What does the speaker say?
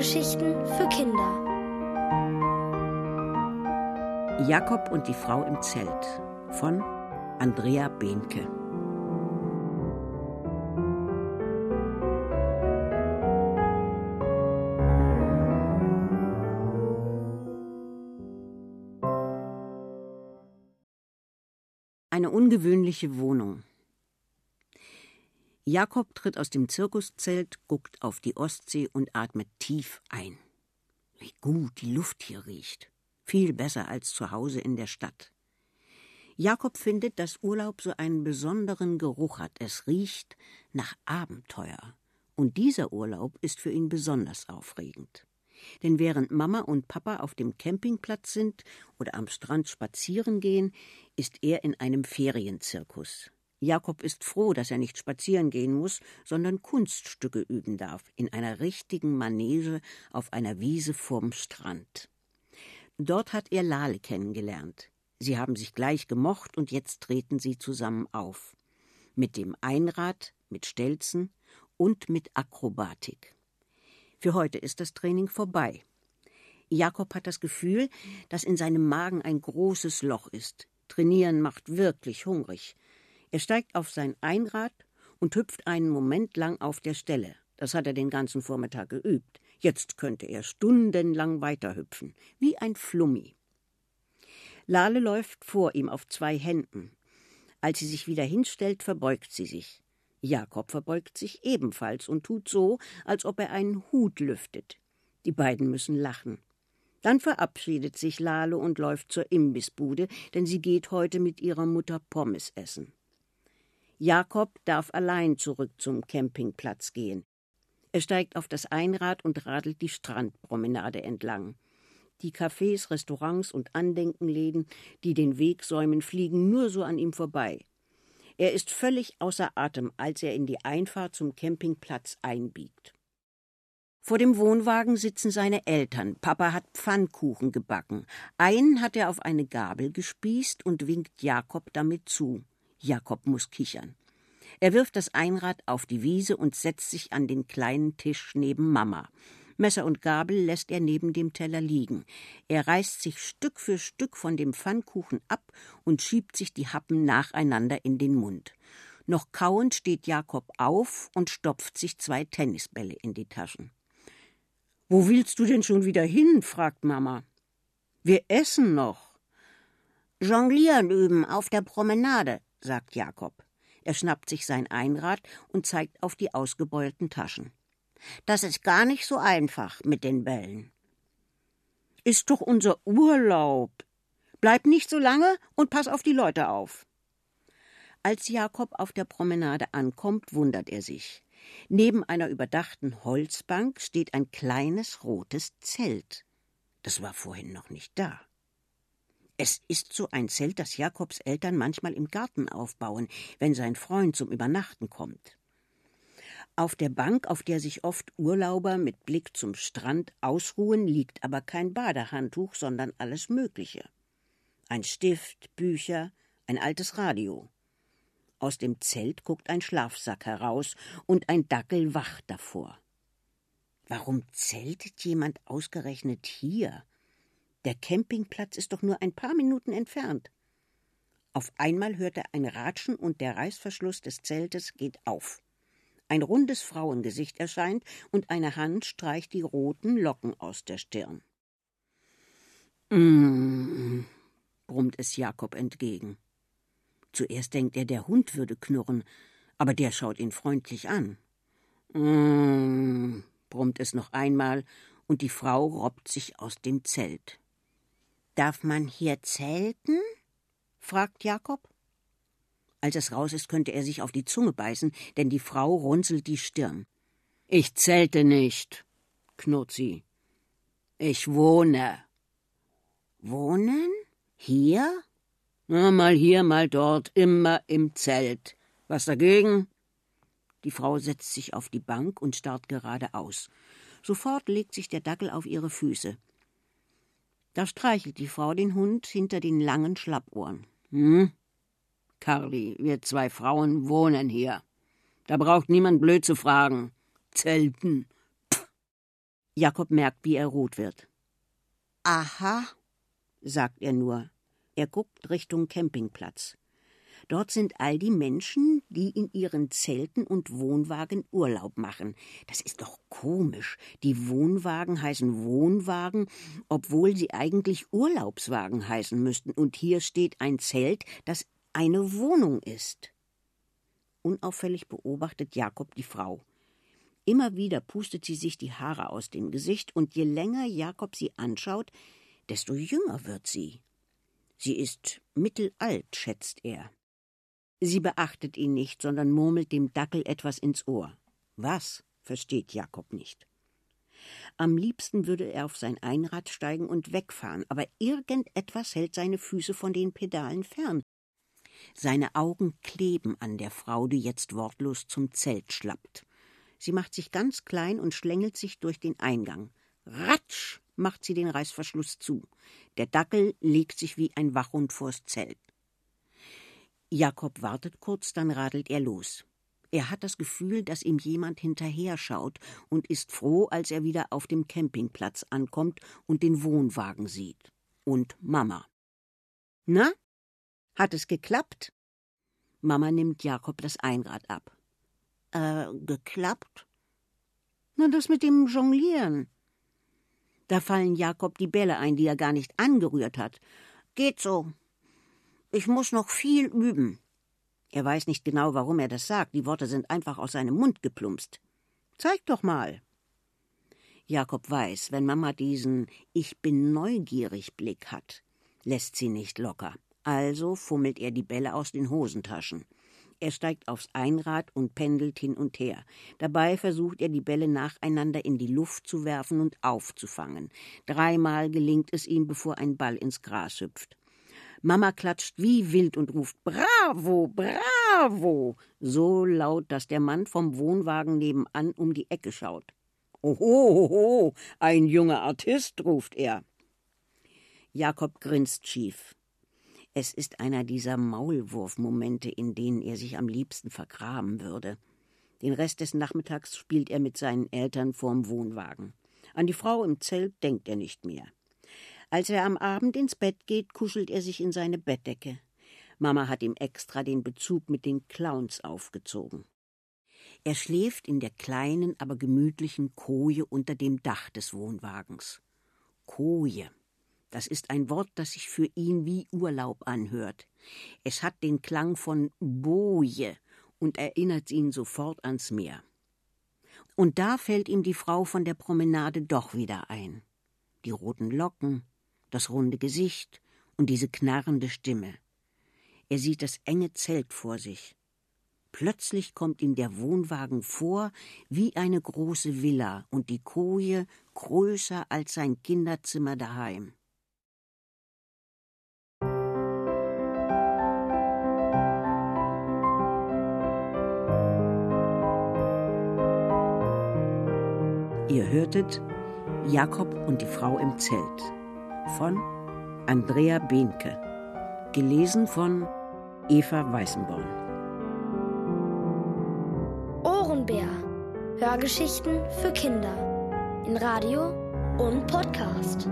Hörgeschichten für Kinder. Jakob und die Frau im Zelt von Andrea Behnke. Eine ungewöhnliche Wohnung. Jakob tritt aus dem Zirkuszelt, guckt auf die Ostsee und atmet tief ein. Wie gut die Luft hier riecht. Viel besser als zu Hause in der Stadt. Jakob findet, dass Urlaub so einen besonderen Geruch hat. Es riecht nach Abenteuer. Und dieser Urlaub ist für ihn besonders aufregend. Denn während Mama und Papa auf dem Campingplatz sind oder am Strand spazieren gehen, ist er in einem Ferienzirkus. Jakob ist froh, dass er nicht spazieren gehen muss, sondern Kunststücke üben darf, in einer richtigen Manege auf einer Wiese vorm Strand. Dort hat er Lale kennengelernt. Sie haben sich gleich gemocht und jetzt treten sie zusammen auf. Mit dem Einrad, mit Stelzen und mit Akrobatik. Für heute ist das Training vorbei. Jakob hat das Gefühl, dass in seinem Magen ein großes Loch ist. Trainieren macht wirklich hungrig. Er steigt auf sein Einrad und hüpft einen Moment lang auf der Stelle. Das hat er den ganzen Vormittag geübt. Jetzt könnte er stundenlang weiterhüpfen, wie ein Flummi. Lale läuft vor ihm auf zwei Händen. Als sie sich wieder hinstellt, verbeugt sie sich. Jakob verbeugt sich ebenfalls und tut so, als ob er einen Hut lüftet. Die beiden müssen lachen. Dann verabschiedet sich Lale und läuft zur Imbissbude, denn sie geht heute mit ihrer Mutter Pommes essen. Jakob darf allein zurück zum Campingplatz gehen. Er steigt auf das Einrad und radelt die Strandpromenade entlang. Die Cafés, Restaurants und Andenkenläden, die den Weg säumen, fliegen nur so an ihm vorbei. Er ist völlig außer Atem, als er in die Einfahrt zum Campingplatz einbiegt. Vor dem Wohnwagen sitzen seine Eltern. Papa hat Pfannkuchen gebacken. Einen hat er auf eine Gabel gespießt und winkt Jakob damit zu. Jakob muss kichern. Er wirft das Einrad auf die Wiese und setzt sich an den kleinen Tisch neben Mama. Messer und Gabel lässt er neben dem Teller liegen. Er reißt sich Stück für Stück von dem Pfannkuchen ab und schiebt sich die Happen nacheinander in den Mund. Noch kauend steht Jakob auf und stopft sich zwei Tennisbälle in die Taschen. Wo willst du denn schon wieder hin? fragt Mama. Wir essen noch. Jonglieren üben auf der Promenade, sagt Jakob. Er schnappt sich sein Einrad und zeigt auf die ausgebeulten Taschen. Das ist gar nicht so einfach mit den Bällen. Ist doch unser Urlaub. Bleib nicht so lange und pass auf die Leute auf. Als Jakob auf der Promenade ankommt, wundert er sich. Neben einer überdachten Holzbank steht ein kleines rotes Zelt. Das war vorhin noch nicht da. Es ist so ein Zelt, das Jakobs Eltern manchmal im Garten aufbauen, wenn sein Freund zum Übernachten kommt. Auf der Bank, auf der sich oft Urlauber mit Blick zum Strand ausruhen, liegt aber kein Badehandtuch, sondern alles Mögliche. Ein Stift, Bücher, ein altes Radio. Aus dem Zelt guckt ein Schlafsack heraus und ein Dackel wacht davor. Warum zeltet jemand ausgerechnet hier? Der Campingplatz ist doch nur ein paar Minuten entfernt. Auf einmal hört er ein Ratschen und der Reißverschluss des Zeltes geht auf. Ein rundes Frauengesicht erscheint und eine Hand streicht die roten Locken aus der Stirn. Mm, brummt es Jakob entgegen. Zuerst denkt er, der Hund würde knurren, aber der schaut ihn freundlich an. Mm, brummt es noch einmal, und die Frau robbt sich aus dem Zelt. Darf man hier zelten? fragt Jakob. Als es raus ist, könnte er sich auf die Zunge beißen, denn die Frau runzelt die Stirn. Ich zelte nicht, knurrt sie. Ich wohne. Wohnen? Hier? Na, mal hier, mal dort, immer im Zelt. Was dagegen? Die Frau setzt sich auf die Bank und starrt geradeaus. Sofort legt sich der Dackel auf ihre Füße. Da streichelt die Frau den Hund hinter den langen Schlappohren. Hm? Carly, wir zwei Frauen wohnen hier. Da braucht niemand blöd zu fragen. Zelten. Pff. Jakob merkt, wie er rot wird. Aha, sagt er nur. Er guckt Richtung Campingplatz. Dort sind all die Menschen, die in ihren Zelten und Wohnwagen Urlaub machen. Das ist doch komisch. Die Wohnwagen heißen Wohnwagen, obwohl sie eigentlich Urlaubswagen heißen müssten. Und hier steht ein Zelt, das eine Wohnung ist. Unauffällig beobachtet Jakob die Frau. Immer wieder pustet sie sich die Haare aus dem Gesicht, und je länger Jakob sie anschaut, desto jünger wird sie. Sie ist mittelalt, schätzt er. Sie beachtet ihn nicht, sondern murmelt dem Dackel etwas ins Ohr. Was? versteht Jakob nicht. Am liebsten würde er auf sein Einrad steigen und wegfahren, aber irgendetwas hält seine Füße von den Pedalen fern. Seine Augen kleben an der Frau, die jetzt wortlos zum Zelt schlappt. Sie macht sich ganz klein und schlängelt sich durch den Eingang. Ratsch macht sie den Reißverschluss zu. Der Dackel legt sich wie ein Wachhund vors Zelt. Jakob wartet kurz, dann radelt er los. Er hat das Gefühl, dass ihm jemand hinterher schaut und ist froh, als er wieder auf dem Campingplatz ankommt und den Wohnwagen sieht. Und Mama. Na? Hat es geklappt? Mama nimmt Jakob das Einrad ab. Äh, geklappt? Na, das mit dem Jonglieren. Da fallen Jakob die Bälle ein, die er gar nicht angerührt hat. Geht so, ich muss noch viel üben. Er weiß nicht genau, warum er das sagt. Die Worte sind einfach aus seinem Mund geplumpst. Zeig doch mal. Jakob weiß, wenn Mama diesen Ich bin neugierig Blick hat, lässt sie nicht locker. Also fummelt er die Bälle aus den Hosentaschen. Er steigt aufs Einrad und pendelt hin und her. Dabei versucht er, die Bälle nacheinander in die Luft zu werfen und aufzufangen. Dreimal gelingt es ihm, bevor ein Ball ins Gras hüpft. Mama klatscht wie wild und ruft Bravo, bravo, so laut, dass der Mann vom Wohnwagen nebenan um die Ecke schaut. Oho, ein junger Artist, ruft er. Jakob grinst schief. Es ist einer dieser Maulwurfmomente, in denen er sich am liebsten vergraben würde. Den Rest des Nachmittags spielt er mit seinen Eltern vorm Wohnwagen. An die Frau im Zelt denkt er nicht mehr. Als er am Abend ins Bett geht, kuschelt er sich in seine Bettdecke. Mama hat ihm extra den Bezug mit den Clowns aufgezogen. Er schläft in der kleinen, aber gemütlichen Koje unter dem Dach des Wohnwagens. Koje. Das ist ein Wort, das sich für ihn wie Urlaub anhört. Es hat den Klang von Boje und erinnert ihn sofort ans Meer. Und da fällt ihm die Frau von der Promenade doch wieder ein. Die roten Locken, das runde Gesicht und diese knarrende Stimme. Er sieht das enge Zelt vor sich. Plötzlich kommt ihm der Wohnwagen vor wie eine große Villa und die Koje größer als sein Kinderzimmer daheim. Ihr hörtet Jakob und die Frau im Zelt von Andrea Behnke. Gelesen von Eva Weißenborn. Ohrenbär. Hörgeschichten für Kinder. In Radio und Podcast.